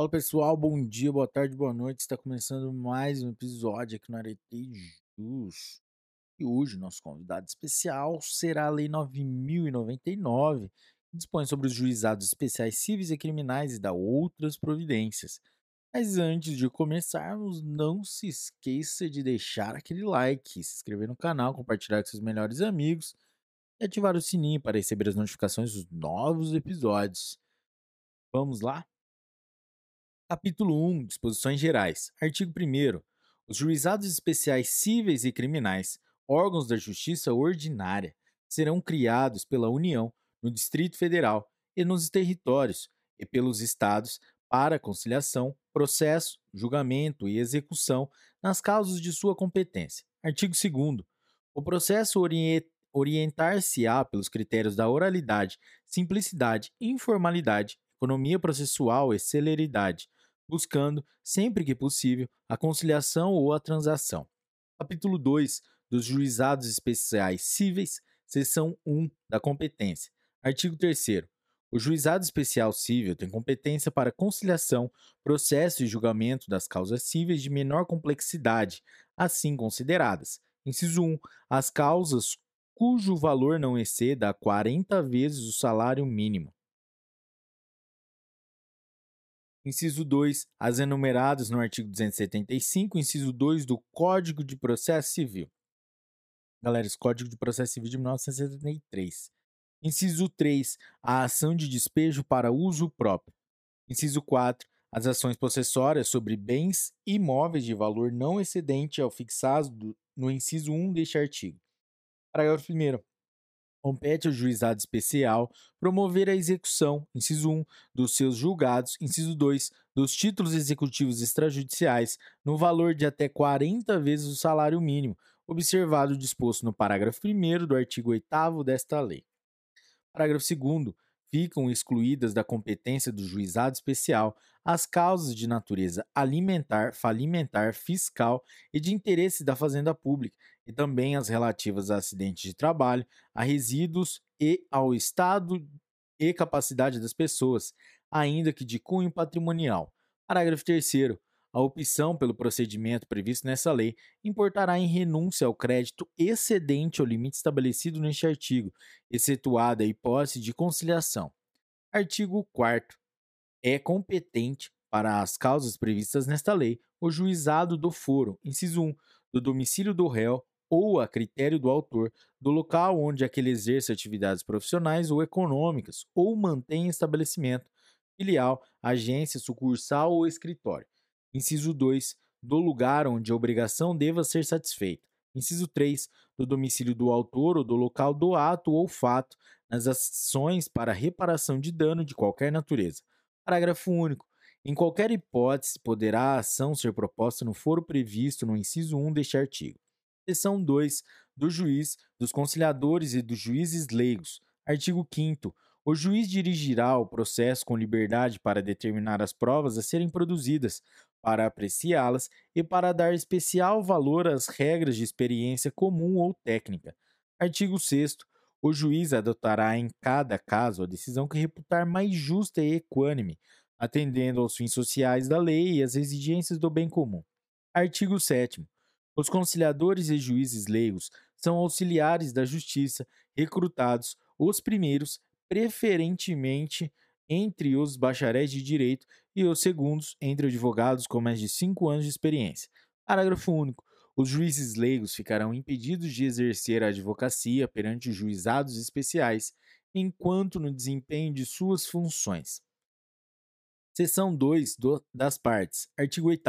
Fala pessoal, bom dia, boa tarde, boa noite. Está começando mais um episódio aqui no Arete Jus. E hoje nosso convidado especial será a Lei 9099, que dispõe sobre os juizados especiais cíveis e criminais e dá outras providências. Mas antes de começarmos, não se esqueça de deixar aquele like, se inscrever no canal, compartilhar com seus melhores amigos e ativar o sininho para receber as notificações dos novos episódios. Vamos lá? Capítulo 1 Disposições Gerais. Artigo 1. Os juizados especiais cíveis e criminais, órgãos da justiça ordinária, serão criados pela União no Distrito Federal e nos territórios e pelos estados para conciliação, processo, julgamento e execução nas causas de sua competência. Artigo 2. O processo orientar-se-á pelos critérios da oralidade, simplicidade, informalidade, economia processual e celeridade buscando, sempre que possível, a conciliação ou a transação. Capítulo 2 dos Juizados Especiais Cíveis, seção 1 da competência. Artigo 3 o juizado especial civil tem competência para conciliação, processo e julgamento das causas cíveis de menor complexidade, assim consideradas. Inciso 1. As causas cujo valor não exceda 40 vezes o salário mínimo. Inciso 2. As enumeradas no artigo 275, inciso 2 do Código de Processo Civil. Galera, esse Código de Processo Civil de 1973. Inciso 3. A ação de despejo para uso próprio. Inciso 4. As ações possessórias sobre bens imóveis de valor não excedente ao fixado no inciso 1 deste artigo. Parágrafo 1. Compete ao juizado especial promover a execução, inciso 1, dos seus julgados, inciso 2, dos títulos executivos extrajudiciais, no valor de até 40 vezes o salário mínimo, observado o disposto no parágrafo 1 do artigo 8 desta lei. Parágrafo 2 ficam excluídas da competência do juizado especial as causas de natureza alimentar, falimentar, fiscal e de interesse da fazenda pública, e também as relativas a acidentes de trabalho, a resíduos e ao estado e capacidade das pessoas, ainda que de cunho patrimonial. Parágrafo 3 a opção pelo procedimento previsto nessa lei importará em renúncia ao crédito excedente ao limite estabelecido neste artigo, excetuada a hipótese de conciliação. Artigo 4. É competente para as causas previstas nesta lei o juizado do foro, inciso 1, do domicílio do réu ou a critério do autor, do local onde aquele exerce atividades profissionais ou econômicas ou mantém estabelecimento, filial, agência, sucursal ou escritório Inciso 2. Do lugar onde a obrigação deva ser satisfeita. Inciso 3. Do domicílio do autor ou do local do ato ou fato nas ações para reparação de dano de qualquer natureza. Parágrafo único. Em qualquer hipótese, poderá a ação ser proposta no foro previsto no inciso 1 deste artigo. Seção 2. Do juiz, dos conciliadores e dos juízes leigos. Artigo 5 o juiz dirigirá o processo com liberdade para determinar as provas a serem produzidas, para apreciá-las e para dar especial valor às regras de experiência comum ou técnica. Artigo 6. O juiz adotará em cada caso a decisão que reputar mais justa e equânime, atendendo aos fins sociais da lei e às exigências do bem comum. Artigo 7. Os conciliadores e juízes leigos são auxiliares da justiça, recrutados, os primeiros, preferentemente entre os bacharéis de direito e os segundos entre advogados com mais de cinco anos de experiência. Parágrafo único. Os juízes leigos ficarão impedidos de exercer a advocacia perante os juizados especiais, enquanto no desempenho de suas funções. Seção 2 das partes. Artigo 8.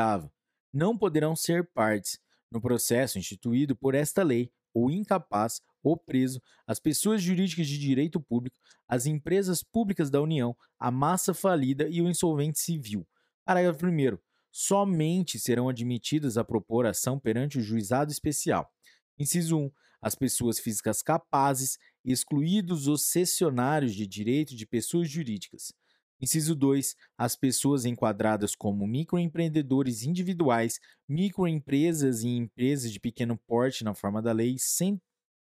Não poderão ser partes no processo instituído por esta lei ou incapaz ou preso, as pessoas jurídicas de direito público, as empresas públicas da União, a massa falida e o insolvente civil. Parágrafo 1. Somente serão admitidas a propor ação perante o juizado especial. Inciso 1. As pessoas físicas capazes, excluídos os cessionários de direito de pessoas jurídicas. Inciso 2. As pessoas enquadradas como microempreendedores individuais, microempresas e empresas de pequeno porte na forma da Lei,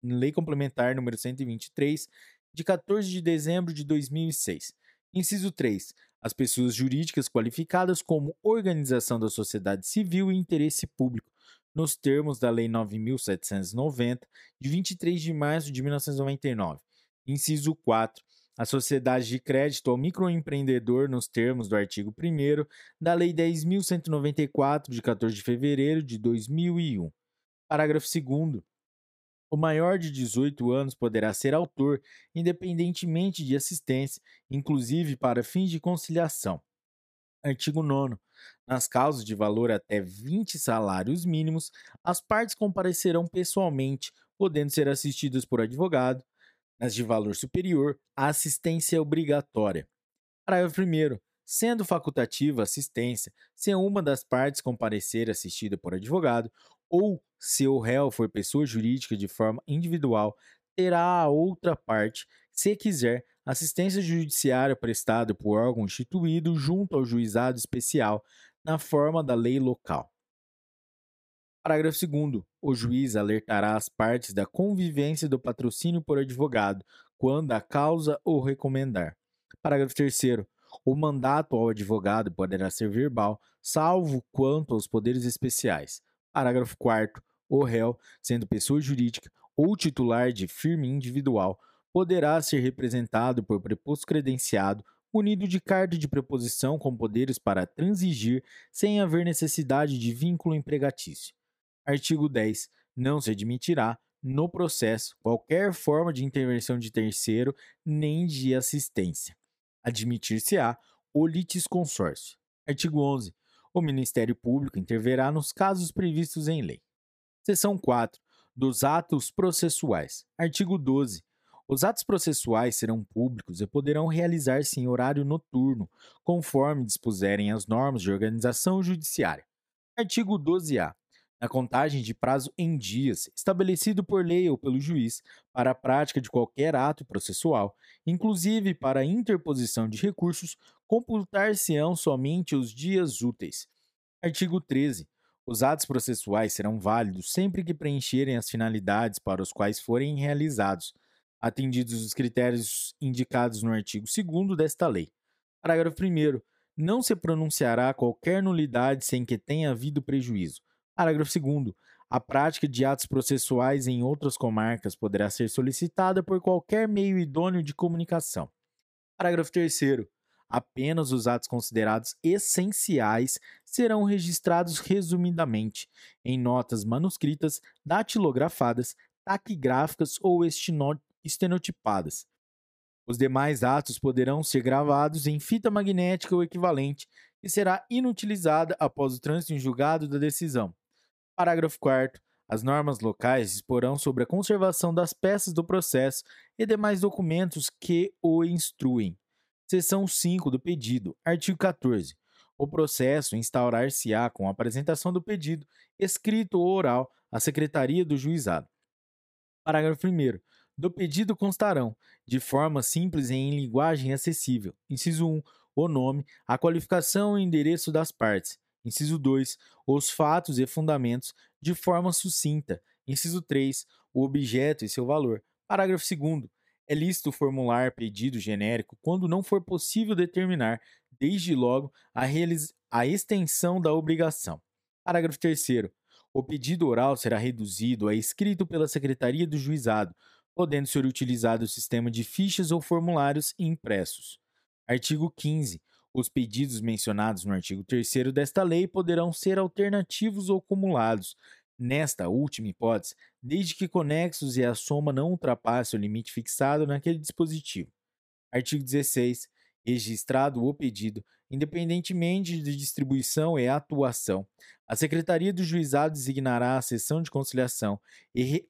Lei Complementar número 123, de 14 de dezembro de 2006. Inciso 3. As pessoas jurídicas qualificadas como organização da sociedade civil e interesse público, nos termos da Lei 9.790, de 23 de março de 1999. Inciso 4. A sociedade de crédito ao microempreendedor nos termos do artigo 1 da Lei 10.194, de 14 de fevereiro de 2001. Parágrafo 2. O maior de 18 anos poderá ser autor, independentemente de assistência, inclusive para fins de conciliação. Artigo 9. Nas causas de valor até 20 salários mínimos, as partes comparecerão pessoalmente, podendo ser assistidas por advogado. Nas de valor superior, a assistência é obrigatória. Parágrafo 1. Sendo facultativa a assistência, se uma das partes comparecer assistida por advogado, ou se o réu for pessoa jurídica de forma individual, terá a outra parte, se quiser, assistência judiciária prestada por órgão instituído junto ao juizado especial na forma da lei local. Parágrafo 2. O juiz alertará as partes da convivência do patrocínio por advogado, quando a causa o recomendar. Parágrafo 3. O mandato ao advogado poderá ser verbal, salvo quanto aos poderes especiais. Parágrafo 4. O réu, sendo pessoa jurídica ou titular de firme individual, poderá ser representado por preposto credenciado, munido de carta de preposição com poderes para transigir sem haver necessidade de vínculo empregatício. Artigo 10. Não se admitirá, no processo, qualquer forma de intervenção de terceiro nem de assistência. Admitir-se-á o litisconsórcio. Artigo 11. O Ministério Público interverá nos casos previstos em lei. Seção 4. Dos atos processuais. Artigo 12. Os atos processuais serão públicos e poderão realizar-se em horário noturno, conforme dispuserem as normas de organização judiciária. Artigo 12-A. Na contagem de prazo em dias, estabelecido por lei ou pelo juiz, para a prática de qualquer ato processual, inclusive para a interposição de recursos, computar-se-ão somente os dias úteis. Artigo 13. Os atos processuais serão válidos sempre que preencherem as finalidades para os quais forem realizados, atendidos os critérios indicados no artigo 2 desta lei. Parágrafo 1. Não se pronunciará qualquer nulidade sem que tenha havido prejuízo. Parágrafo 2. A prática de atos processuais em outras comarcas poderá ser solicitada por qualquer meio idôneo de comunicação. Parágrafo 3. Apenas os atos considerados essenciais serão registrados resumidamente em notas manuscritas, datilografadas, taquigráficas ou estenotipadas. Os demais atos poderão ser gravados em fita magnética ou equivalente e será inutilizada após o trânsito em julgado da decisão. Parágrafo 4 as normas locais disporão sobre a conservação das peças do processo e demais documentos que o instruem. Seção 5 do pedido. Artigo 14. O processo instaurar-se-á com a apresentação do pedido, escrito ou oral, à Secretaria do Juizado. Parágrafo 1 do pedido constarão, de forma simples e em linguagem acessível, inciso 1, o nome, a qualificação e endereço das partes, inciso 2, os fatos e fundamentos, de forma sucinta, inciso 3, o objeto e seu valor. Parágrafo 2 é lícito formular pedido genérico quando não for possível determinar, desde logo, a, a extensão da obrigação. Parágrafo 3 o pedido oral será reduzido a escrito pela Secretaria do Juizado, podendo ser utilizado o sistema de fichas ou formulários impressos. Artigo 15. Os pedidos mencionados no artigo 3 desta lei poderão ser alternativos ou cumulados, nesta última hipótese, desde que conexos e a soma não ultrapasse o limite fixado naquele dispositivo. Artigo 16 registrado o pedido, independentemente de distribuição e atuação. A Secretaria do Juizado designará a sessão de conciliação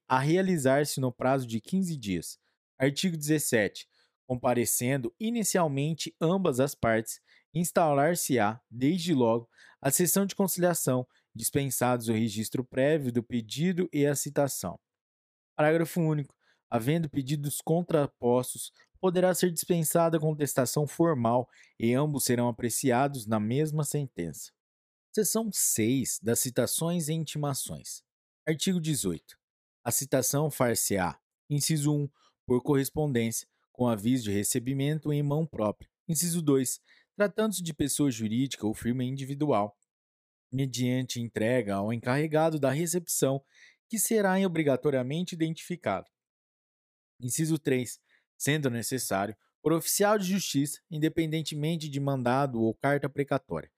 a realizar-se no prazo de 15 dias. Artigo 17. Comparecendo inicialmente ambas as partes, instaurar-se-á, desde logo, a sessão de conciliação, dispensados o registro prévio do pedido e a citação. Parágrafo único. Havendo pedidos contrapostos, poderá ser dispensada a contestação formal e ambos serão apreciados na mesma sentença. Seção 6 das citações e intimações. Artigo 18. A citação far-se-á, inciso 1, por correspondência, com aviso de recebimento em mão própria. Inciso 2. Tratando-se de pessoa jurídica ou firma individual, mediante entrega ao encarregado da recepção, que será obrigatoriamente identificado. Inciso 3. Sendo necessário, por oficial de justiça, independentemente de mandado ou carta precatória.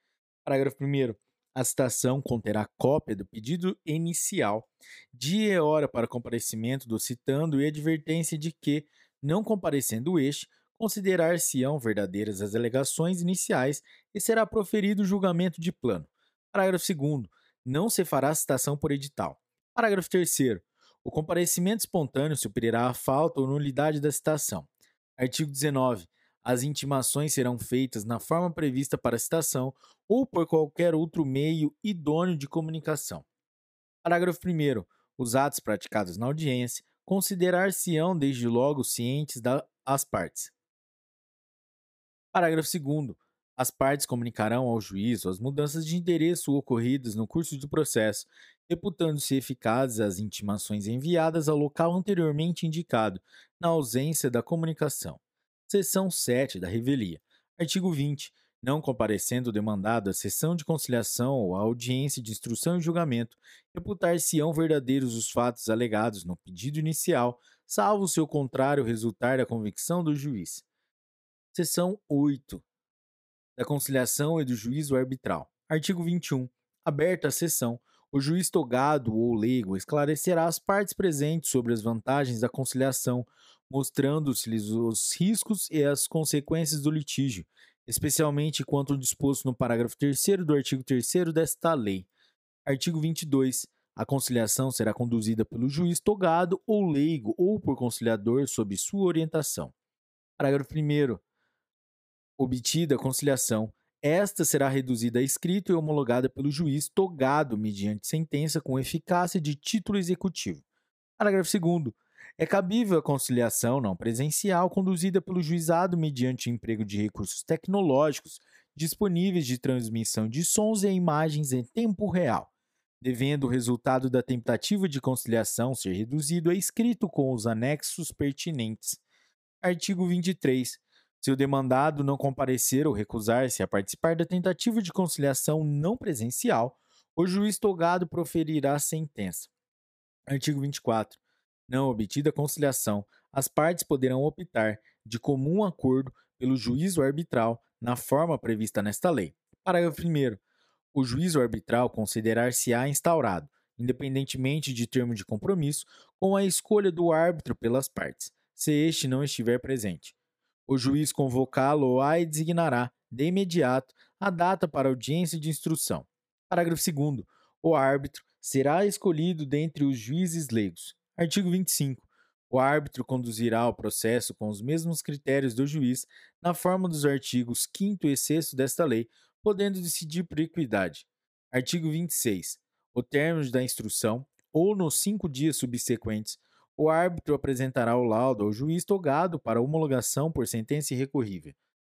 Parágrafo 1. A citação conterá cópia do pedido inicial, dia e hora para comparecimento do citando e advertência de que, não comparecendo este, considerar-se-ão verdadeiras as alegações iniciais e será proferido o julgamento de plano. Parágrafo 2. Não se fará citação por edital. Parágrafo 3. O comparecimento espontâneo suprirá a falta ou nulidade da citação. Artigo 19. As intimações serão feitas na forma prevista para a citação ou por qualquer outro meio idôneo de comunicação. Parágrafo 1. Os atos praticados na audiência considerar-se-ão desde logo cientes das partes. Parágrafo 2. As partes comunicarão ao juízo as mudanças de endereço ocorridas no curso do processo, reputando-se eficazes as intimações enviadas ao local anteriormente indicado, na ausência da comunicação. Seção 7 da revelia. Artigo 20. Não comparecendo o demandado à sessão de conciliação ou à audiência de instrução e julgamento, reputar-se-ão verdadeiros os fatos alegados no pedido inicial, salvo se o contrário resultar da convicção do juiz. Seção 8 da conciliação e do juízo arbitral. Artigo 21. Aberta a sessão, o juiz togado ou leigo esclarecerá as partes presentes sobre as vantagens da conciliação, mostrando-se-lhes os riscos e as consequências do litígio, especialmente quanto disposto no parágrafo 3 do artigo 3 desta lei. Artigo 22. A conciliação será conduzida pelo juiz togado ou leigo ou por conciliador sob sua orientação. Parágrafo 1 obtida a conciliação, esta será reduzida a escrito e homologada pelo juiz togado mediante sentença com eficácia de título executivo. Parágrafo 2 é cabível a conciliação não presencial conduzida pelo juizado mediante emprego de recursos tecnológicos disponíveis de transmissão de sons e imagens em tempo real, devendo o resultado da tentativa de conciliação ser reduzido a escrito com os anexos pertinentes. Artigo 23. Se o demandado não comparecer ou recusar-se a participar da tentativa de conciliação não presencial, o juiz togado proferirá a sentença. Artigo 24. Não obtida conciliação, as partes poderão optar, de comum acordo, pelo juízo arbitral, na forma prevista nesta lei. Parágrafo 1. O juízo arbitral considerar-se-á instaurado, independentemente de termo de compromisso, com a escolha do árbitro pelas partes, se este não estiver presente o juiz convocá-lo-á e designará, de imediato, a data para audiência de instrução. Parágrafo 2. O árbitro será escolhido dentre os juízes leigos. Artigo 25. O árbitro conduzirá o processo com os mesmos critérios do juiz, na forma dos artigos 5 e 6 desta lei, podendo decidir por equidade. Artigo 26. O término da instrução, ou nos cinco dias subsequentes, o árbitro apresentará o laudo ao juiz togado para homologação por sentença irrecorrível.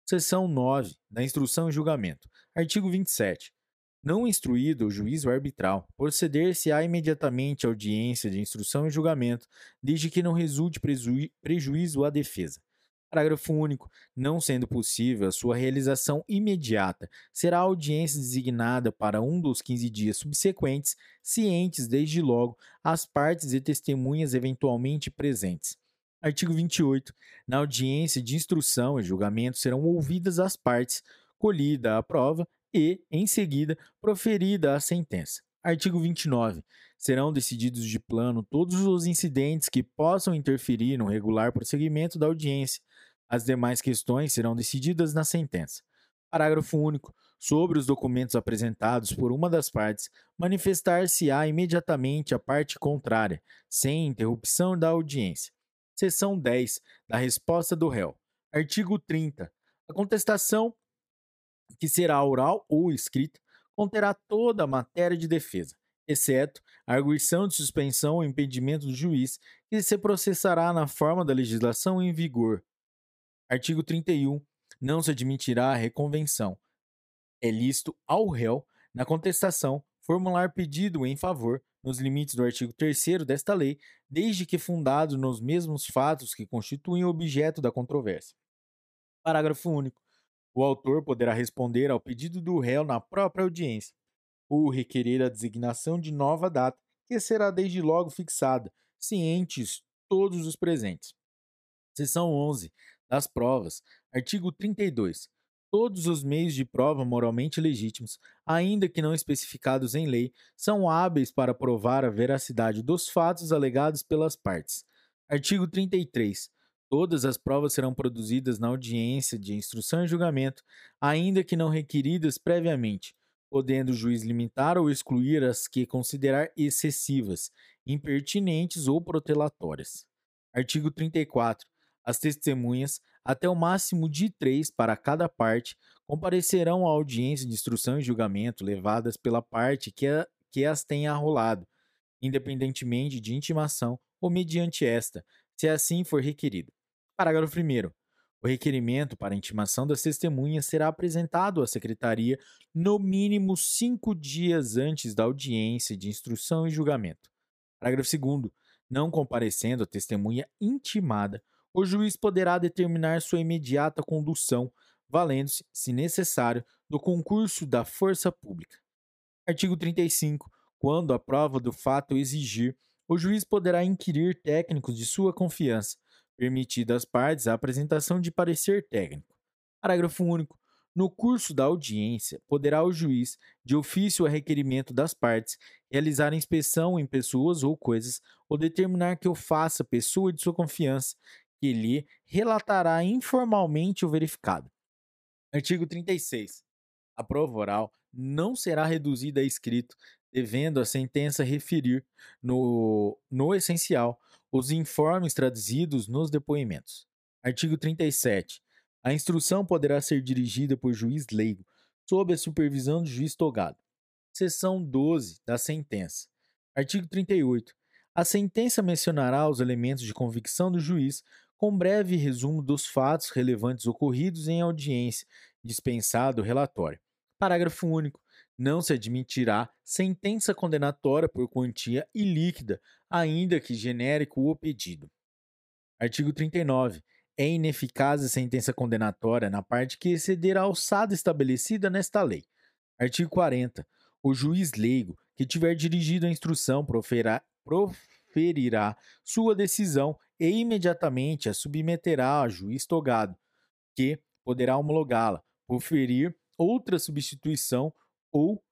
Seção 9 da Instrução e Julgamento. Artigo 27. Não instruído o juízo arbitral, proceder-se-á imediatamente à audiência de instrução e julgamento, desde que não resulte prejuízo à defesa. Parágrafo único. Não sendo possível a sua realização imediata, será a audiência designada para um dos 15 dias subsequentes, cientes desde logo as partes e testemunhas eventualmente presentes. Artigo 28. Na audiência de instrução e julgamento serão ouvidas as partes, colhida a prova e, em seguida, proferida a sentença. Artigo 29. Serão decididos de plano todos os incidentes que possam interferir no regular prosseguimento da audiência. As demais questões serão decididas na sentença. Parágrafo único. Sobre os documentos apresentados por uma das partes, manifestar-se-á imediatamente a parte contrária, sem interrupção da audiência. Seção 10 da resposta do réu. Artigo 30. A contestação, que será oral ou escrita, conterá toda a matéria de defesa, exceto a arguição de suspensão ou impedimento do juiz, que se processará na forma da legislação em vigor. Artigo 31. Não se admitirá a reconvenção. É lícito ao réu, na contestação, formular pedido em favor, nos limites do artigo 3 desta lei, desde que fundado nos mesmos fatos que constituem o objeto da controvérsia. Parágrafo único. O autor poderá responder ao pedido do réu na própria audiência, ou requerer a designação de nova data, que será desde logo fixada, cientes todos os presentes. Seção 11 das provas. Artigo 32. Todos os meios de prova moralmente legítimos, ainda que não especificados em lei, são hábeis para provar a veracidade dos fatos alegados pelas partes. Artigo 33. Todas as provas serão produzidas na audiência de instrução e julgamento, ainda que não requeridas previamente, podendo o juiz limitar ou excluir as que considerar excessivas, impertinentes ou protelatórias. Artigo 34. As testemunhas, até o máximo de três para cada parte, comparecerão à audiência de instrução e julgamento levadas pela parte que, a, que as tenha arrolado, independentemente de intimação ou mediante esta, se assim for requerido. Parágrafo 1. O requerimento para intimação das testemunhas será apresentado à Secretaria no mínimo cinco dias antes da audiência de instrução e julgamento. Parágrafo 2. Não comparecendo a testemunha intimada, o juiz poderá determinar sua imediata condução, valendo-se, se necessário, do concurso da força pública. Artigo 35. Quando a prova do fato exigir, o juiz poderá inquirir técnicos de sua confiança, permitida às partes a apresentação de parecer técnico. Parágrafo único. No curso da audiência, poderá o juiz, de ofício a requerimento das partes, realizar inspeção em pessoas ou coisas, ou determinar que o faça pessoa de sua confiança, que lhe relatará informalmente o verificado. Artigo 36. A prova oral não será reduzida a escrito, devendo a sentença referir, no, no essencial, os informes traduzidos nos depoimentos. Artigo 37. A instrução poderá ser dirigida por juiz leigo, sob a supervisão do juiz togado. Seção 12 da sentença. Artigo 38. A sentença mencionará os elementos de convicção do juiz, com breve resumo dos fatos relevantes ocorridos em audiência, dispensado o relatório. Parágrafo único. Não se admitirá sentença condenatória por quantia ilíquida, ainda que genérico o pedido. Artigo 39. É ineficaz a sentença condenatória na parte que exceder a alçada estabelecida nesta lei. Artigo 40. O juiz leigo que tiver dirigido a instrução proferá, proferirá sua decisão e imediatamente a submeterá a juiz togado, que poderá homologá-la, proferir outra substituição ou,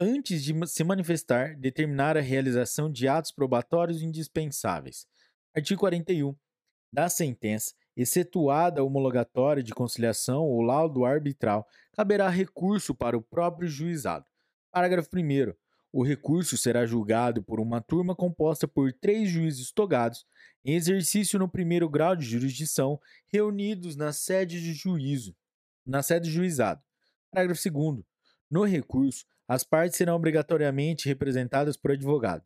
antes de se manifestar, determinar a realização de atos probatórios indispensáveis. Artigo 41. Da sentença, excetuada a homologatória de conciliação ou laudo arbitral, caberá recurso para o próprio juizado. Parágrafo 1. O recurso será julgado por uma turma composta por três juízes togados, em exercício no primeiro grau de jurisdição, reunidos na sede de juízo, na sede de juizado. Parágrafo 2. No recurso, as partes serão obrigatoriamente representadas por advogado.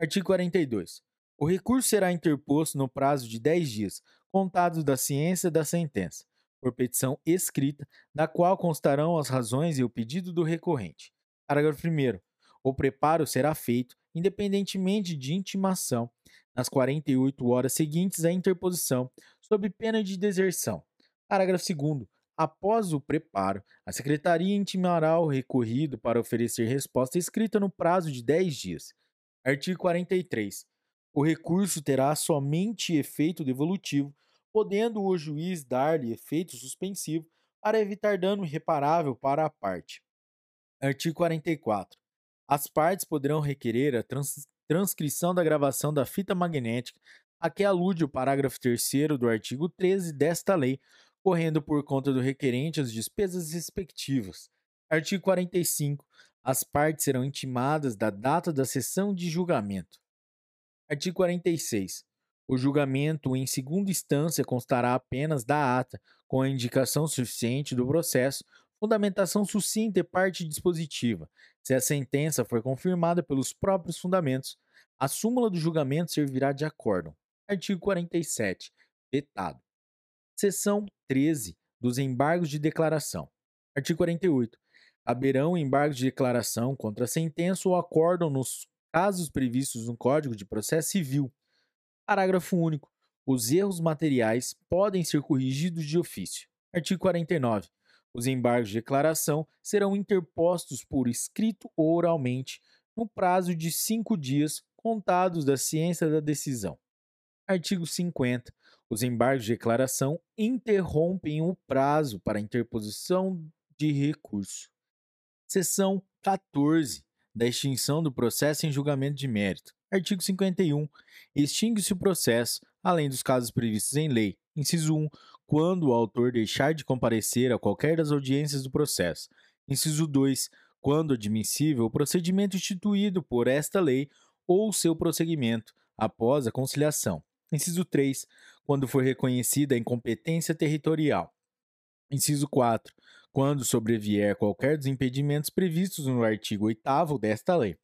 Artigo 42. O recurso será interposto no prazo de 10 dias, contados da ciência da sentença, por petição escrita, na qual constarão as razões e o pedido do recorrente. Parágrafo 1. O preparo será feito, independentemente de intimação, nas 48 horas seguintes à interposição, sob pena de deserção. Parágrafo 2. Após o preparo, a Secretaria intimará o recorrido para oferecer resposta escrita no prazo de 10 dias. Artigo 43. O recurso terá somente efeito devolutivo, podendo o juiz dar-lhe efeito suspensivo para evitar dano irreparável para a parte. Artigo 44. As partes poderão requerer a trans transcrição da gravação da fita magnética a que alude o parágrafo 3 do artigo 13 desta lei, correndo por conta do requerente as despesas respectivas. Artigo 45. As partes serão intimadas da data da sessão de julgamento. Artigo 46. O julgamento em segunda instância constará apenas da ata, com a indicação suficiente do processo, fundamentação sucinta e parte dispositiva. Se a sentença for confirmada pelos próprios fundamentos, a súmula do julgamento servirá de acórdão. Artigo 47. Vetado. Seção 13 dos embargos de declaração. Artigo 48. Haverão embargos de declaração contra sentença ou acórdão nos casos previstos no Código de Processo Civil. Parágrafo único. Os erros materiais podem ser corrigidos de ofício. Artigo 49. Os embargos de declaração serão interpostos por escrito ou oralmente no prazo de cinco dias contados da ciência da decisão. Artigo 50. Os embargos de declaração interrompem o prazo para interposição de recurso. Seção 14. Da extinção do processo em julgamento de mérito. Artigo 51. Extingue-se o processo, além dos casos previstos em lei. Inciso 1. Quando o autor deixar de comparecer a qualquer das audiências do processo. Inciso 2. Quando admissível o procedimento instituído por esta lei ou seu prosseguimento após a conciliação. Inciso 3. Quando for reconhecida a incompetência territorial. Inciso 4. Quando sobrevier qualquer dos impedimentos previstos no artigo 8 desta lei.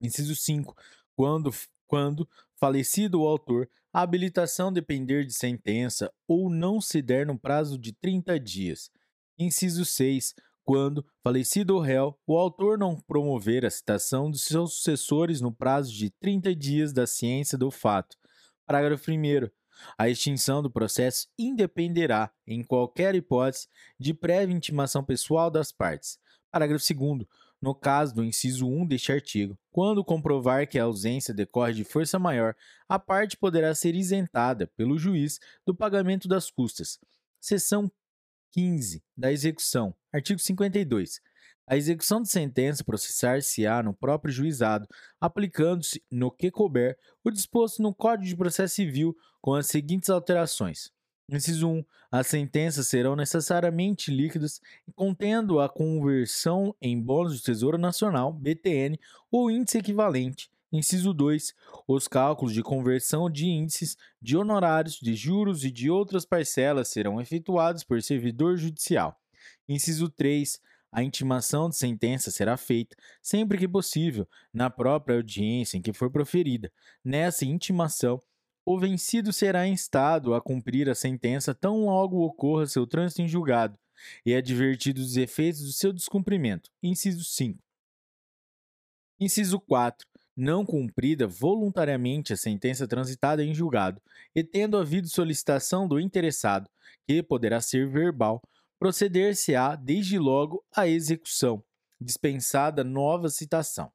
Inciso 5. Quando, quando, falecido o autor, a habilitação depender de sentença ou não se der no prazo de 30 dias. Inciso 6 quando, falecido o réu, o autor não promover a citação de seus sucessores no prazo de 30 dias da ciência do fato, Parágrafo 1. A extinção do processo independerá, em qualquer hipótese, de prévia intimação pessoal das partes. Parágrafo 2. No caso do inciso 1 deste artigo, quando comprovar que a ausência decorre de força maior, a parte poderá ser isentada pelo juiz do pagamento das custas. Seção 15 da execução. Artigo 52. A execução de sentença processar-se-á no próprio juizado, aplicando-se, no que couber, o disposto no Código de Processo Civil, com as seguintes alterações. Inciso 1. As sentenças serão necessariamente líquidas, contendo a conversão em bônus do Tesouro Nacional, BTN, ou índice equivalente. Inciso 2. Os cálculos de conversão de índices, de honorários, de juros e de outras parcelas serão efetuados por servidor judicial. Inciso 3 a intimação de sentença será feita, sempre que possível, na própria audiência em que for proferida. Nessa intimação, o vencido será instado a cumprir a sentença tão logo ocorra seu trânsito em julgado, e advertido dos efeitos do seu descumprimento. Inciso 5. Inciso 4. Não cumprida voluntariamente a sentença transitada em julgado, e tendo havido solicitação do interessado, que poderá ser verbal, proceder-se-á desde logo à execução, dispensada nova citação.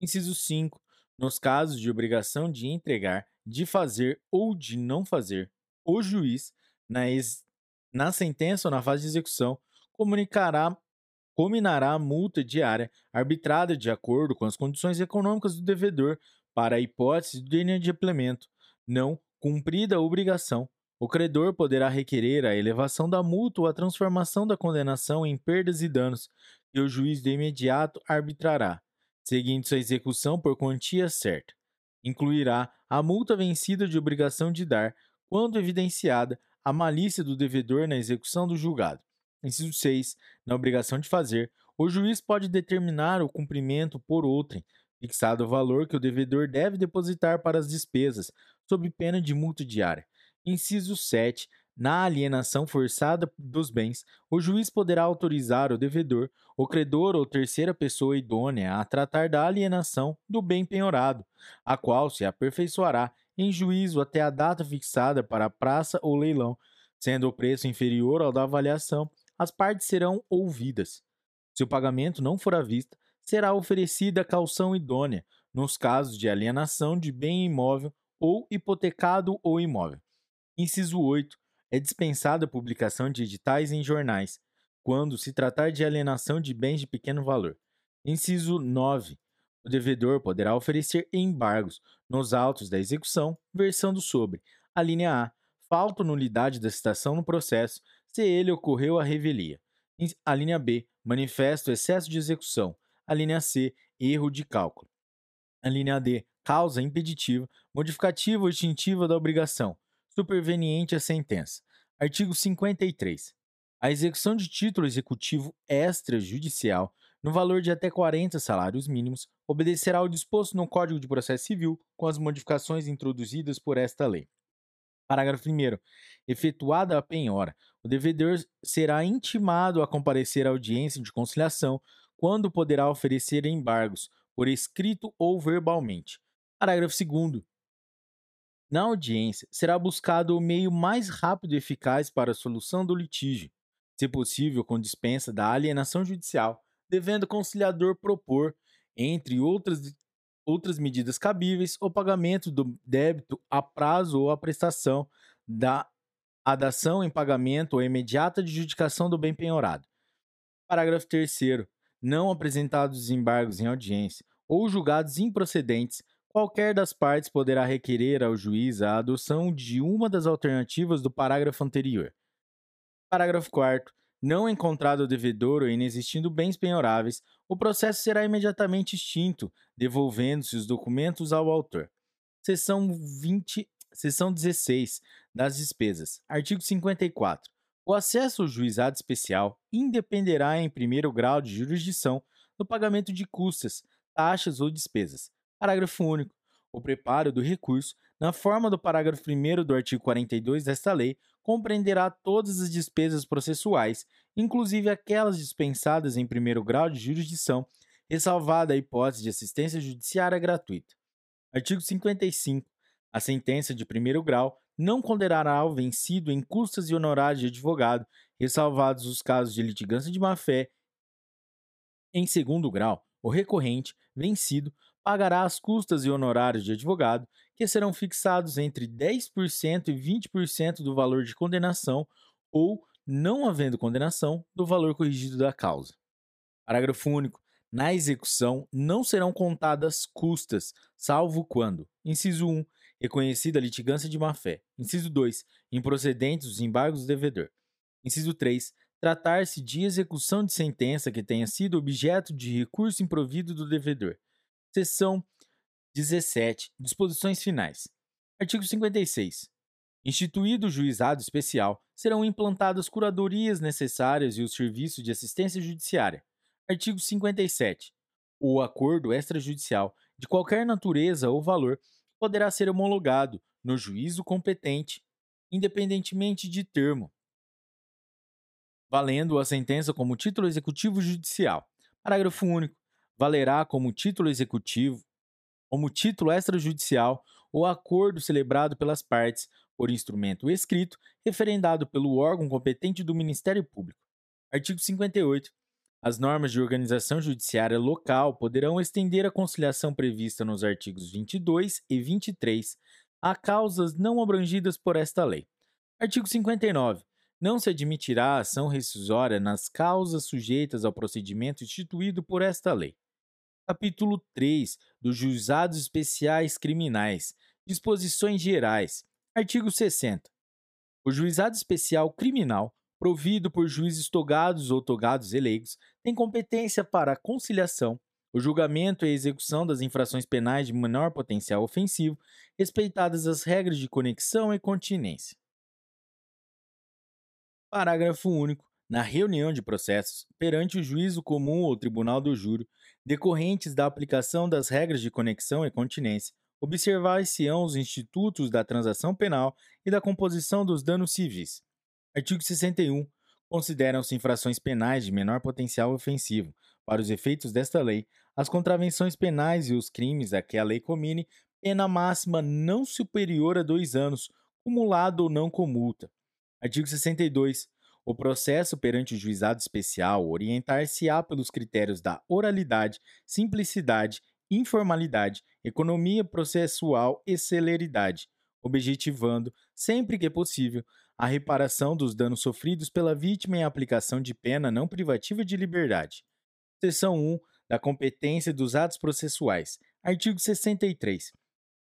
Inciso 5. Nos casos de obrigação de entregar, de fazer ou de não fazer, o juiz, na, ex... na sentença ou na fase de execução, comunicará combinará a multa diária arbitrada de acordo com as condições econômicas do devedor para a hipótese do inadimplemento, não cumprida a obrigação, o credor poderá requerer a elevação da multa ou a transformação da condenação em perdas e danos, que o juiz de imediato arbitrará, seguindo sua execução por quantia certa. Incluirá a multa vencida de obrigação de dar, quando evidenciada a malícia do devedor na execução do julgado. Inciso 6. Na obrigação de fazer, o juiz pode determinar o cumprimento por outrem, fixado o valor que o devedor deve depositar para as despesas, sob pena de multa diária. Inciso 7. Na alienação forçada dos bens, o juiz poderá autorizar o devedor, o credor ou terceira pessoa idônea a tratar da alienação do bem penhorado, a qual se aperfeiçoará em juízo até a data fixada para a praça ou leilão. Sendo o preço inferior ao da avaliação, as partes serão ouvidas. Se o pagamento não for à vista, será oferecida calção idônea, nos casos de alienação de bem imóvel ou hipotecado ou imóvel. Inciso 8. É dispensada a publicação de editais em jornais, quando se tratar de alienação de bens de pequeno valor. Inciso 9. O devedor poderá oferecer embargos nos autos da execução, versando sobre a linha A, falta nulidade da citação no processo, se ele ocorreu a revelia. A linha B, manifesto excesso de execução. A linha C, erro de cálculo. A linha D, causa impeditiva, modificativa ou extintiva da obrigação superveniente à sentença. Artigo 53. A execução de título executivo extrajudicial no valor de até 40 salários mínimos obedecerá ao disposto no Código de Processo Civil com as modificações introduzidas por esta lei. Parágrafo 1. Efetuada a penhora, o devedor será intimado a comparecer à audiência de conciliação, quando poderá oferecer embargos, por escrito ou verbalmente. Parágrafo 2. Na audiência, será buscado o meio mais rápido e eficaz para a solução do litígio. se possível com dispensa da alienação judicial, devendo o conciliador propor, entre outras, outras medidas cabíveis, o pagamento do débito a prazo ou a prestação da a dação em pagamento ou imediata adjudicação do bem penhorado. Parágrafo 3 Não apresentados embargos em audiência ou julgados improcedentes, qualquer das partes poderá requerer ao juiz a adoção de uma das alternativas do parágrafo anterior. Parágrafo 4 não encontrado o devedor ou inexistindo bens penhoráveis, o processo será imediatamente extinto, devolvendo-se os documentos ao autor. Seção 20, seção 16 das despesas. Artigo 54. O acesso ao juizado especial independerá em primeiro grau de jurisdição do pagamento de custas, taxas ou despesas. Parágrafo único. O preparo do recurso, na forma do parágrafo 1 do artigo 42 desta lei, compreenderá todas as despesas processuais, inclusive aquelas dispensadas em primeiro grau de jurisdição, ressalvada a hipótese de assistência judiciária gratuita. Artigo 55. A sentença de primeiro grau não condenará o vencido em custas e honorários de advogado, ressalvados os casos de litigância de má-fé. Em segundo grau, o recorrente, vencido, pagará as custas e honorários de advogado, que serão fixados entre 10% e 20% do valor de condenação ou, não havendo condenação, do valor corrigido da causa. Parágrafo único. Na execução não serão contadas custas, salvo quando: inciso 1, reconhecida a litigância de má-fé. Inciso 2, improcedentes os embargos do devedor. Inciso 3, tratar-se de execução de sentença que tenha sido objeto de recurso improvido do devedor. Seção 17. Disposições finais. Artigo 56. Instituído o juizado especial, serão implantadas curadorias necessárias e os serviços de assistência judiciária. Artigo 57. O acordo extrajudicial, de qualquer natureza ou valor, poderá ser homologado no juízo competente, independentemente de termo, valendo a sentença como título executivo judicial. Parágrafo único valerá como título executivo, como título extrajudicial, o acordo celebrado pelas partes por instrumento escrito, referendado pelo órgão competente do Ministério Público. Artigo 58. As normas de organização judiciária local poderão estender a conciliação prevista nos artigos 22 e 23 a causas não abrangidas por esta lei. Artigo 59. Não se admitirá ação rescisória nas causas sujeitas ao procedimento instituído por esta lei. Capítulo 3 dos Juizados Especiais Criminais. Disposições Gerais. Artigo 60. O Juizado Especial Criminal, provido por juízes togados ou togados eleitos, tem competência para a conciliação, o julgamento e a execução das infrações penais de menor potencial ofensivo, respeitadas as regras de conexão e continência. Parágrafo único na reunião de processos perante o juízo comum ou tribunal do júri, decorrentes da aplicação das regras de conexão e continência, observar-se-ão os institutos da transação penal e da composição dos danos civis. Artigo 61. Consideram-se infrações penais de menor potencial ofensivo, para os efeitos desta lei, as contravenções penais e os crimes a que a lei comine, pena máxima não superior a dois anos, cumulado ou não com multa. Artigo 62. O processo perante o juizado especial orientar-se-á pelos critérios da oralidade, simplicidade, informalidade, economia processual e celeridade, objetivando, sempre que possível, a reparação dos danos sofridos pela vítima em aplicação de pena não privativa de liberdade. Seção 1 da competência dos atos processuais. Artigo 63.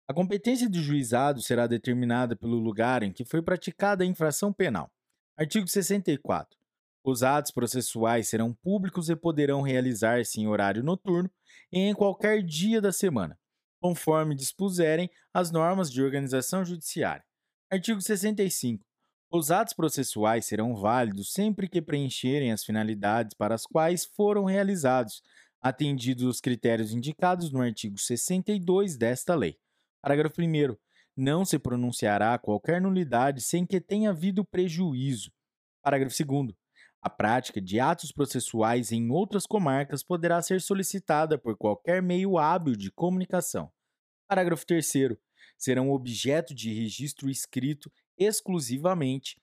A competência do juizado será determinada pelo lugar em que foi praticada a infração penal. Artigo 64. Os atos processuais serão públicos e poderão realizar-se em horário noturno e em qualquer dia da semana, conforme dispuserem as normas de organização judiciária. Artigo 65. Os atos processuais serão válidos sempre que preencherem as finalidades para as quais foram realizados, atendidos os critérios indicados no artigo 62 desta lei. Parágrafo 1 não se pronunciará qualquer nulidade sem que tenha havido prejuízo. Parágrafo 2. A prática de atos processuais em outras comarcas poderá ser solicitada por qualquer meio hábil de comunicação. Parágrafo 3. Serão objeto de registro escrito exclusivamente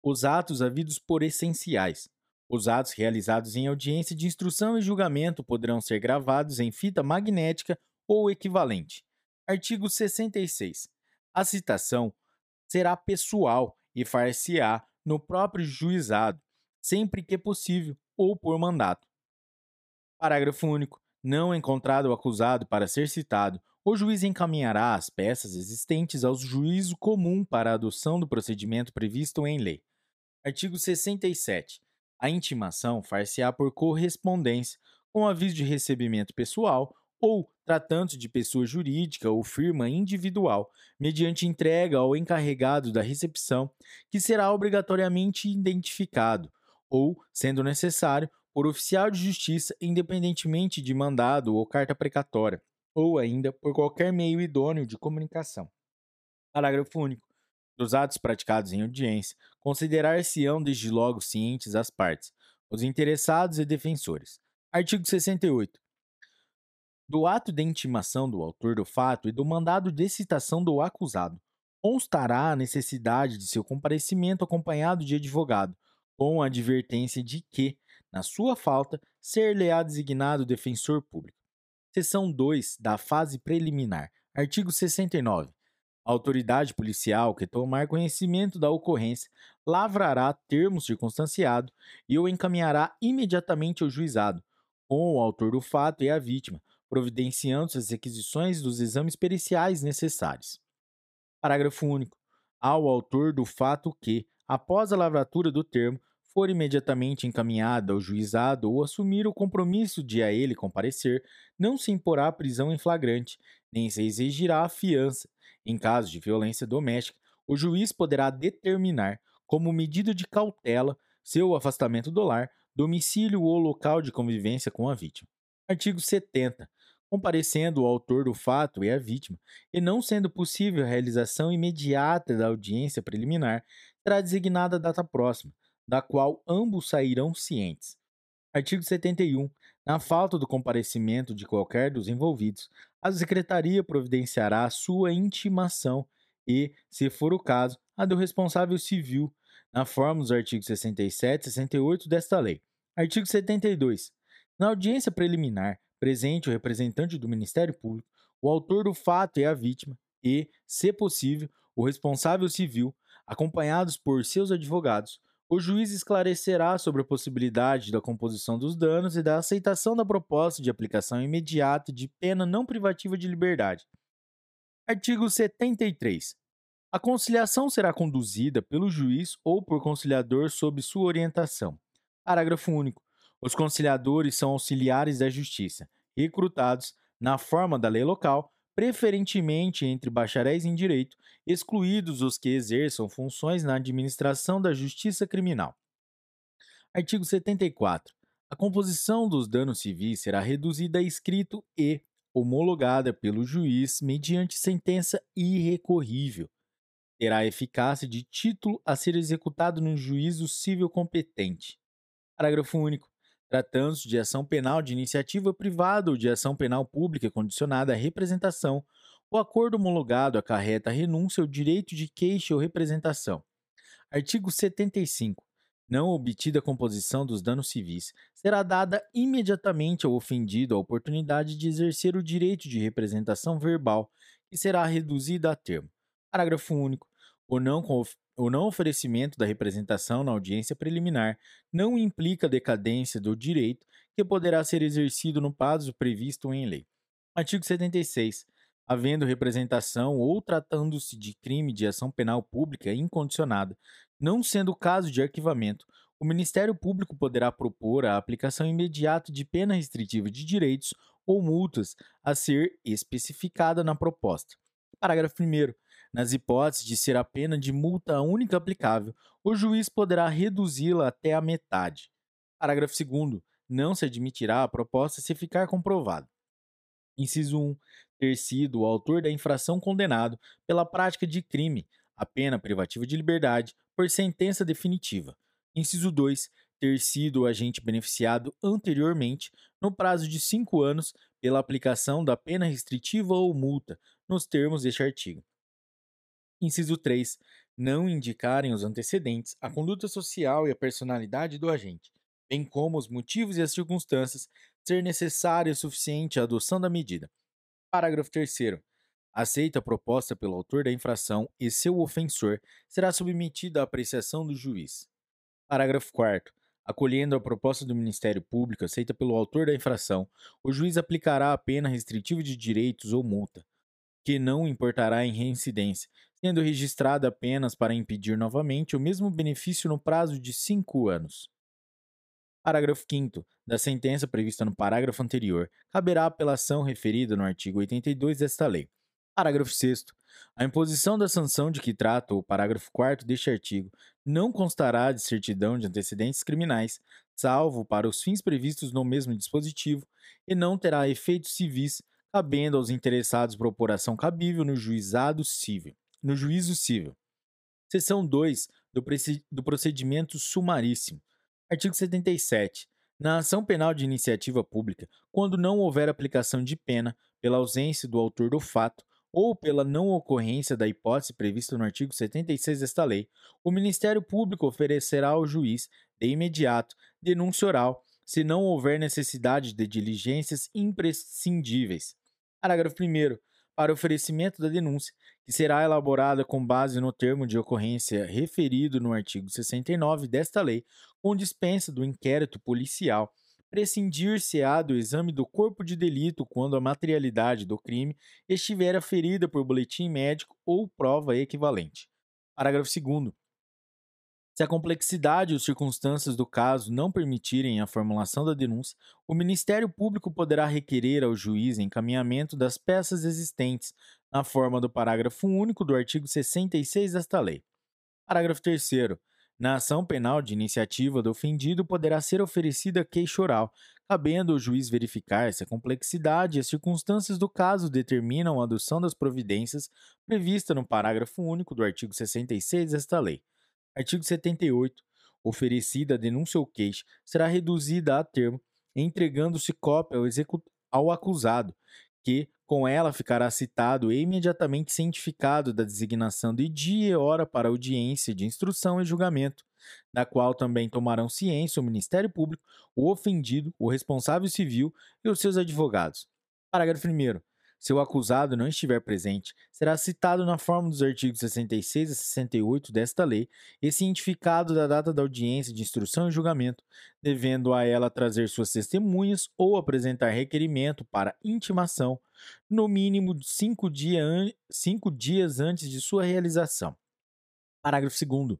os atos havidos por essenciais. Os atos realizados em audiência de instrução e julgamento poderão ser gravados em fita magnética ou equivalente. Artigo 66. A citação será pessoal e far-se-á no próprio juizado, sempre que possível, ou por mandato. Parágrafo único. Não encontrado o acusado para ser citado, o juiz encaminhará as peças existentes ao juízo comum para a adoção do procedimento previsto em lei. Artigo 67. A intimação far-se-á por correspondência, com aviso de recebimento pessoal ou, tratando-se de pessoa jurídica ou firma individual, mediante entrega ao encarregado da recepção, que será obrigatoriamente identificado, ou, sendo necessário, por oficial de justiça, independentemente de mandado ou carta precatória, ou ainda por qualquer meio idôneo de comunicação. Parágrafo único. Dos atos praticados em audiência, considerar-se-ão desde logo cientes as partes, os interessados e defensores. Artigo 68. Do ato de intimação do autor do fato e do mandado de citação do acusado, constará a necessidade de seu comparecimento acompanhado de advogado, com a advertência de que, na sua falta, ser-lhe-á designado defensor público. Seção 2 da fase preliminar. Artigo 69. A autoridade policial que tomar conhecimento da ocorrência lavrará termo circunstanciado e o encaminhará imediatamente ao juizado, com o autor do fato e a vítima, providenciando as requisições dos exames periciais necessários. Parágrafo único. Ao autor do fato que, após a lavratura do termo, for imediatamente encaminhado ao juizado ou assumir o compromisso de a ele comparecer, não se imporá prisão em flagrante, nem se exigirá a fiança, em caso de violência doméstica, o juiz poderá determinar, como medida de cautela, seu afastamento do lar, domicílio ou local de convivência com a vítima. Artigo 70. Comparecendo o autor do fato e a vítima, e não sendo possível a realização imediata da audiência preliminar, será designada a data próxima, da qual ambos sairão cientes. Artigo 71. Na falta do comparecimento de qualquer dos envolvidos, a Secretaria providenciará a sua intimação e, se for o caso, a do responsável civil, na forma dos artigos 67 e 68 desta lei. Artigo 72. Na audiência preliminar, presente o representante do Ministério Público, o autor do fato e a vítima, e, se possível, o responsável civil, acompanhados por seus advogados, o juiz esclarecerá sobre a possibilidade da composição dos danos e da aceitação da proposta de aplicação imediata de pena não privativa de liberdade. Artigo 73. A conciliação será conduzida pelo juiz ou por conciliador sob sua orientação. Parágrafo único. Os conciliadores são auxiliares da justiça, recrutados, na forma da lei local, preferentemente entre bacharéis em direito, excluídos os que exerçam funções na administração da justiça criminal. Artigo 74. A composição dos danos civis será reduzida a escrito e homologada pelo juiz mediante sentença irrecorrível. Terá eficácia de título a ser executado no juízo civil competente. Parágrafo único. Tratando-se de ação penal de iniciativa privada ou de ação penal pública condicionada à representação, o acordo homologado acarreta a renúncia ao direito de queixa ou representação. Artigo 75. Não obtida a composição dos danos civis, será dada imediatamente ao ofendido a oportunidade de exercer o direito de representação verbal, que será reduzida a termo. Parágrafo único. O não o não oferecimento da representação na audiência preliminar não implica decadência do direito que poderá ser exercido no prazo previsto em lei. Artigo 76. Havendo representação ou tratando-se de crime de ação penal pública incondicionada, não sendo caso de arquivamento, o Ministério Público poderá propor a aplicação imediata de pena restritiva de direitos ou multas a ser especificada na proposta. Parágrafo 1. Nas hipóteses de ser a pena de multa única aplicável, o juiz poderá reduzi-la até a metade. Parágrafo 2. Não se admitirá a proposta se ficar comprovado. Inciso 1. Ter sido o autor da infração condenado pela prática de crime, a pena privativa de liberdade, por sentença definitiva. Inciso 2. Ter sido o agente beneficiado anteriormente, no prazo de cinco anos, pela aplicação da pena restritiva ou multa, nos termos deste artigo. Inciso 3. não indicarem os antecedentes, a conduta social e a personalidade do agente, bem como os motivos e as circunstâncias, ser necessária e suficiente a adoção da medida. Parágrafo 3. Aceita a proposta pelo autor da infração e seu ofensor será submetida à apreciação do juiz. Parágrafo 4. Acolhendo a proposta do Ministério Público aceita pelo autor da infração, o juiz aplicará a pena restritiva de direitos ou multa, que não importará em reincidência, sendo registrada apenas para impedir novamente o mesmo benefício no prazo de cinco anos. Parágrafo 5 da sentença prevista no parágrafo anterior, caberá apelação referida no artigo 82 desta lei. Parágrafo 6 a imposição da sanção de que trata o parágrafo 4 deste artigo não constará de certidão de antecedentes criminais, salvo para os fins previstos no mesmo dispositivo, e não terá efeitos civis, cabendo aos interessados propor ação cabível no juizado civil. No juízo civil. Seção 2 do, procedimento sumaríssimo. Artigo 77. Na ação penal de iniciativa pública, quando não houver aplicação de pena pela ausência do autor do fato, ou pela não ocorrência da hipótese prevista no artigo 76 desta lei, o Ministério Público oferecerá ao juiz, de imediato, denúncia oral, se não houver necessidade de diligências imprescindíveis. Parágrafo 1. Para oferecimento da denúncia, que será elaborada com base no termo de ocorrência referido no artigo 69 desta lei, com dispensa do inquérito policial prescindir-se-á do exame do corpo de delito quando a materialidade do crime estiver aferida por boletim médico ou prova equivalente. Parágrafo 2. Se a complexidade ou circunstâncias do caso não permitirem a formulação da denúncia, o Ministério Público poderá requerer ao juiz encaminhamento das peças existentes, na forma do parágrafo único do artigo 66 desta lei. Parágrafo 3. Na ação penal de iniciativa do ofendido poderá ser oferecida queixa oral, cabendo ao juiz verificar se a complexidade e as circunstâncias do caso determinam a adoção das providências prevista no parágrafo único do artigo 66 desta lei. Artigo 78. Oferecida a denúncia ou queixa será reduzida a termo, entregando-se cópia ao, ao acusado, que, com ela, ficará citado e imediatamente cientificado da designação de dia e hora para audiência de instrução e julgamento, da qual também tomarão ciência o Ministério Público, o ofendido, o responsável civil e os seus advogados. Parágrafo 1. Se o acusado não estiver presente, será citado na forma dos artigos 66 a 68 desta lei e cientificado da data da audiência de instrução e julgamento, devendo a ela trazer suas testemunhas ou apresentar requerimento para intimação, no mínimo cinco, dia an cinco dias antes de sua realização. Parágrafo 2.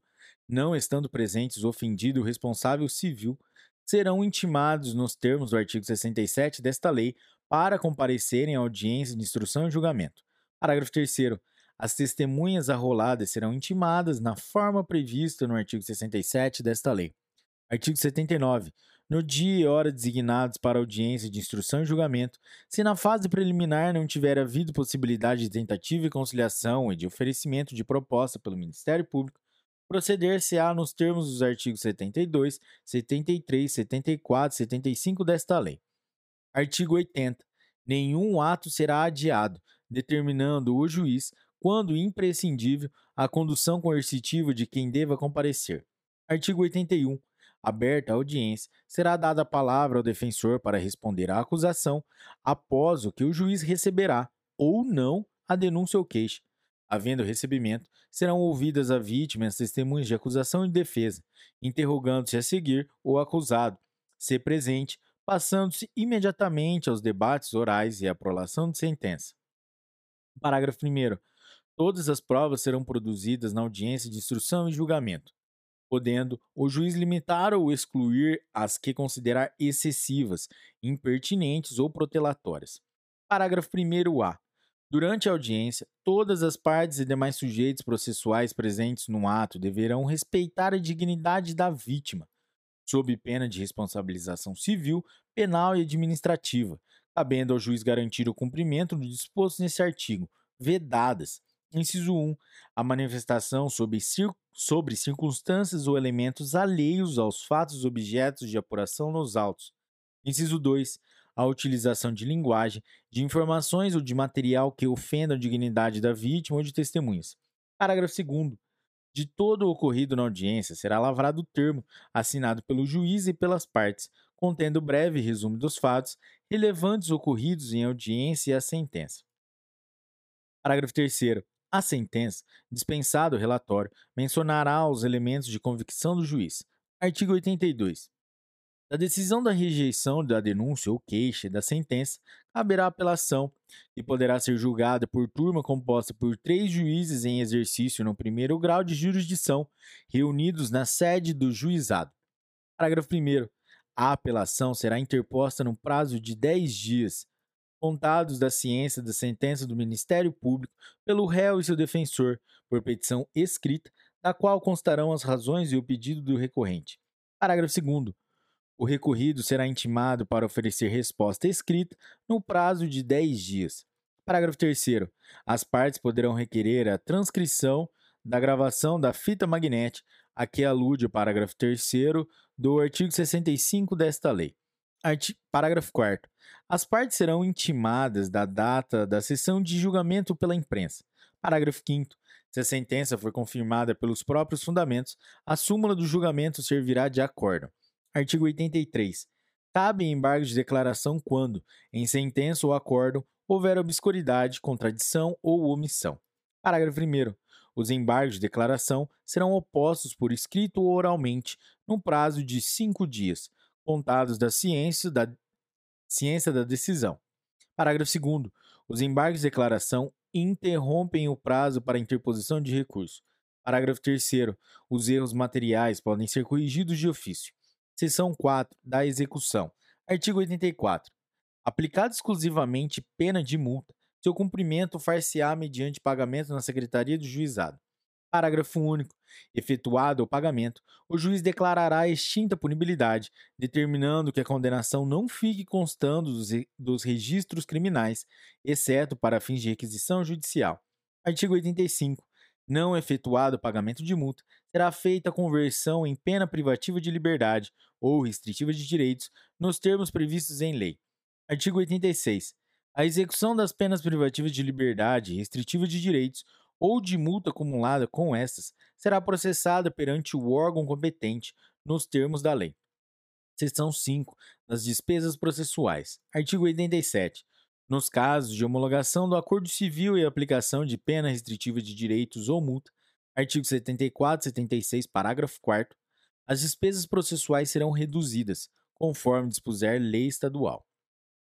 Não estando presentes o ofendido e o responsável civil, serão intimados nos termos do artigo 67 desta lei para comparecerem à audiência de instrução e julgamento. Parágrafo 3 as testemunhas arroladas serão intimadas na forma prevista no artigo 67 desta lei. Artigo 79. No dia e hora designados para audiência de instrução e julgamento, se na fase preliminar não tiver havido possibilidade de tentativa e conciliação e de oferecimento de proposta pelo Ministério Público, proceder-se-á nos termos dos artigos 72, 73, 74 e 75 desta lei. Artigo 80. Nenhum ato será adiado, determinando o juiz, quando imprescindível, a condução coercitiva de quem deva comparecer. Artigo 81. Aberta a audiência, será dada a palavra ao defensor para responder à acusação, após o que o juiz receberá, ou não, a denúncia ou queixa. Havendo recebimento, serão ouvidas a vítima e as testemunhas de acusação e defesa, interrogando-se a seguir o acusado, se presente, passando-se imediatamente aos debates orais e à prolação de sentença. Parágrafo 1. Todas as provas serão produzidas na audiência de instrução e julgamento, podendo o juiz limitar ou excluir as que considerar excessivas, impertinentes ou protelatórias. Parágrafo 1a. Durante a audiência, todas as partes e demais sujeitos processuais presentes no ato deverão respeitar a dignidade da vítima, sob pena de responsabilização civil, penal e administrativa, cabendo ao juiz garantir o cumprimento do disposto nesse artigo, vedadas. Inciso 1. A manifestação sobre, cir sobre circunstâncias ou elementos alheios aos fatos objetos de apuração nos autos. Inciso 2. A utilização de linguagem, de informações ou de material que ofenda a dignidade da vítima ou de testemunhas. Parágrafo 2 de todo o ocorrido na audiência, será lavrado o termo, assinado pelo juiz e pelas partes, contendo breve resumo dos fatos relevantes ocorridos em audiência e a sentença. Parágrafo 3. A sentença, dispensado o relatório, mencionará os elementos de convicção do juiz. Artigo 82. Da decisão da rejeição da denúncia ou queixa da sentença, caberá apelação e poderá ser julgada por turma composta por três juízes em exercício no primeiro grau de jurisdição, reunidos na sede do juizado. Parágrafo 1. A apelação será interposta no prazo de 10 dias, contados da ciência da sentença do Ministério Público pelo réu e seu defensor, por petição escrita, da qual constarão as razões e o pedido do recorrente. Parágrafo 2. O recorrido será intimado para oferecer resposta escrita no prazo de 10 dias. Parágrafo 3. As partes poderão requerer a transcrição da gravação da fita magnética a que alude o parágrafo 3 do artigo 65 desta lei. Parágrafo 4. As partes serão intimadas da data da sessão de julgamento pela imprensa. Parágrafo 5. Se a sentença for confirmada pelos próprios fundamentos, a súmula do julgamento servirá de acordo. Artigo 83. Cabe embargo de declaração quando, em sentença ou acordo, houver obscuridade, contradição ou omissão. Parágrafo 1. Os embargos de declaração serão opostos por escrito ou oralmente no prazo de cinco dias, contados da ciência da, ciência da decisão. Parágrafo 2. Os embargos de declaração interrompem o prazo para interposição de recurso. Parágrafo 3. Os erros materiais podem ser corrigidos de ofício. Seção 4 da execução. Artigo 84. Aplicada exclusivamente pena de multa, seu cumprimento far-se-á mediante pagamento na Secretaria do Juizado. Parágrafo único. Efetuado o pagamento, o juiz declarará extinta punibilidade, determinando que a condenação não fique constando dos registros criminais, exceto para fins de requisição judicial. Artigo 85 não efetuado o pagamento de multa, será feita a conversão em pena privativa de liberdade ou restritiva de direitos nos termos previstos em lei. Artigo 86. A execução das penas privativas de liberdade, restritiva de direitos ou de multa acumulada com estas será processada perante o órgão competente nos termos da lei. Seção 5 das despesas processuais. Artigo 87. Nos casos de homologação do acordo civil e aplicação de pena restritiva de direitos ou multa, artigo 74 e 76, parágrafo 4 as despesas processuais serão reduzidas, conforme dispuser lei estadual.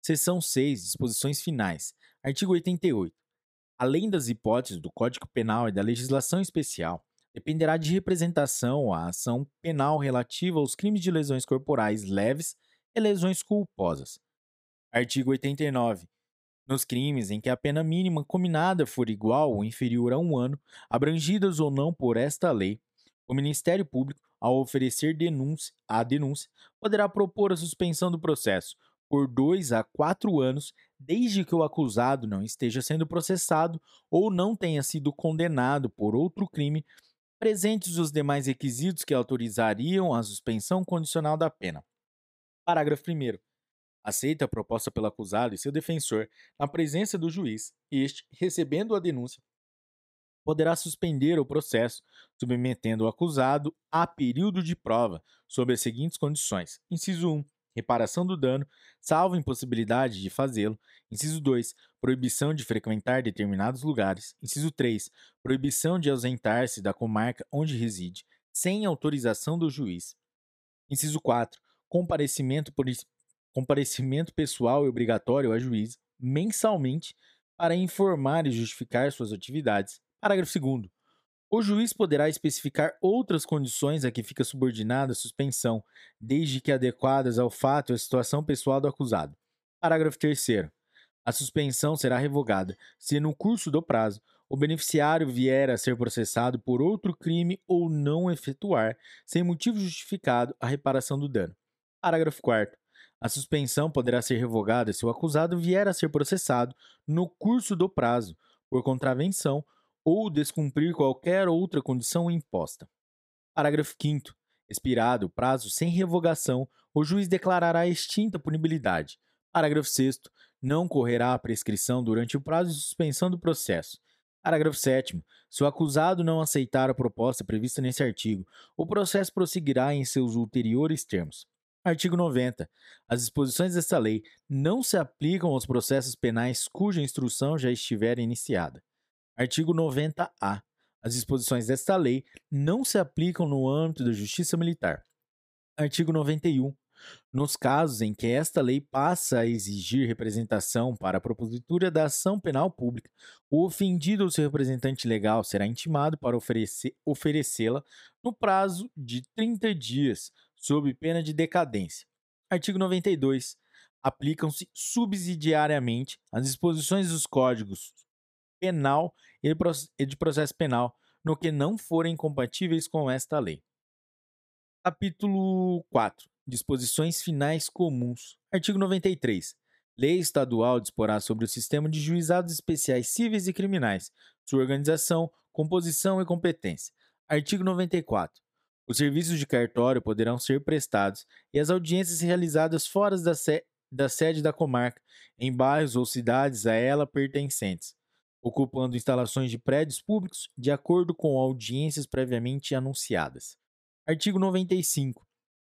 Seção 6. Disposições finais. Artigo 88. Além das hipóteses do Código Penal e da legislação especial, dependerá de representação a ação penal relativa aos crimes de lesões corporais leves e lesões culposas. Artigo 89 nos crimes em que a pena mínima combinada for igual ou inferior a um ano, abrangidas ou não por esta lei, o Ministério Público, ao oferecer denúncia, a denúncia, poderá propor a suspensão do processo por dois a quatro anos, desde que o acusado não esteja sendo processado ou não tenha sido condenado por outro crime, presentes os demais requisitos que autorizariam a suspensão condicional da pena. Parágrafo 1 aceita a proposta pelo acusado e seu defensor na presença do juiz, este, recebendo a denúncia, poderá suspender o processo, submetendo o acusado a período de prova, sob as seguintes condições: inciso 1, reparação do dano, salvo impossibilidade de fazê-lo. Inciso 2, proibição de frequentar determinados lugares. Inciso 3, proibição de ausentar-se da comarca onde reside, sem autorização do juiz. Inciso 4, comparecimento comparecimento pessoal e obrigatório a juiz mensalmente para informar e justificar suas atividades. Parágrafo 2. O juiz poderá especificar outras condições a que fica subordinada a suspensão, desde que adequadas ao fato e à situação pessoal do acusado. Parágrafo 3. A suspensão será revogada se, no curso do prazo, o beneficiário vier a ser processado por outro crime ou não efetuar, sem motivo justificado, a reparação do dano. Parágrafo 4. A suspensão poderá ser revogada se o acusado vier a ser processado no curso do prazo por contravenção ou descumprir qualquer outra condição imposta. Parágrafo 5 Expirado o prazo sem revogação, o juiz declarará extinta a punibilidade. Parágrafo 6 Não correrá a prescrição durante o prazo de suspensão do processo. Parágrafo 7. Se o acusado não aceitar a proposta prevista nesse artigo, o processo prosseguirá em seus ulteriores termos. Artigo 90. As disposições desta lei não se aplicam aos processos penais cuja instrução já estiver iniciada. Artigo 90-A. As disposições desta lei não se aplicam no âmbito da Justiça Militar. Artigo 91. Nos casos em que esta lei passa a exigir representação para a propositura da ação penal pública, o ofendido ou seu representante legal será intimado para oferecê-la no prazo de 30 dias, sob pena de decadência. Artigo 92. Aplicam-se subsidiariamente as disposições dos códigos penal e de processo penal no que não forem compatíveis com esta lei. Capítulo 4. Disposições finais comuns. Artigo 93. Lei estadual disporá sobre o sistema de juizados especiais cíveis e criminais, sua organização, composição e competência. Artigo 94. Os serviços de cartório poderão ser prestados e as audiências realizadas fora da, da sede da comarca, em bairros ou cidades a ela pertencentes, ocupando instalações de prédios públicos de acordo com audiências previamente anunciadas. Artigo 95.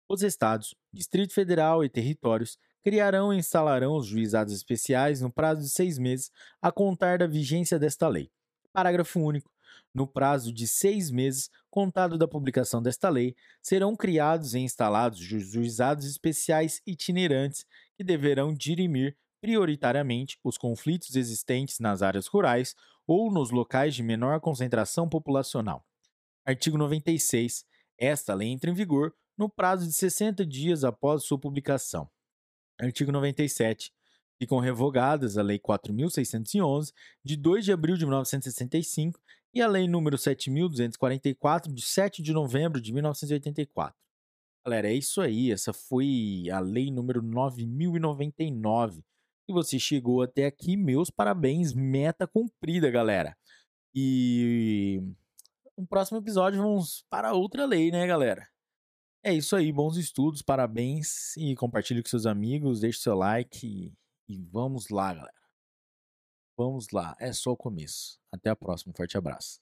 Os Estados, Distrito Federal e territórios criarão e instalarão os juizados especiais no prazo de seis meses a contar da vigência desta lei. Parágrafo único. No prazo de seis meses, contado da publicação desta lei, serão criados e instalados juizados especiais itinerantes que deverão dirimir prioritariamente os conflitos existentes nas áreas rurais ou nos locais de menor concentração populacional. Artigo 96. Esta lei entra em vigor no prazo de 60 dias após sua publicação. Artigo 97. Ficam revogadas a Lei 4.611, de 2 de abril de 1965, e a Lei número 7.244, de 7 de novembro de 1984. Galera, é isso aí. Essa foi a Lei número 9.099 que você chegou até aqui, meus parabéns, meta cumprida, galera. E no próximo episódio vamos para outra lei, né, galera? É isso aí, bons estudos, parabéns e compartilhe com seus amigos, deixe seu like e, vamos lá, galera. Vamos lá, é só o começo. Até a próxima, forte abraço.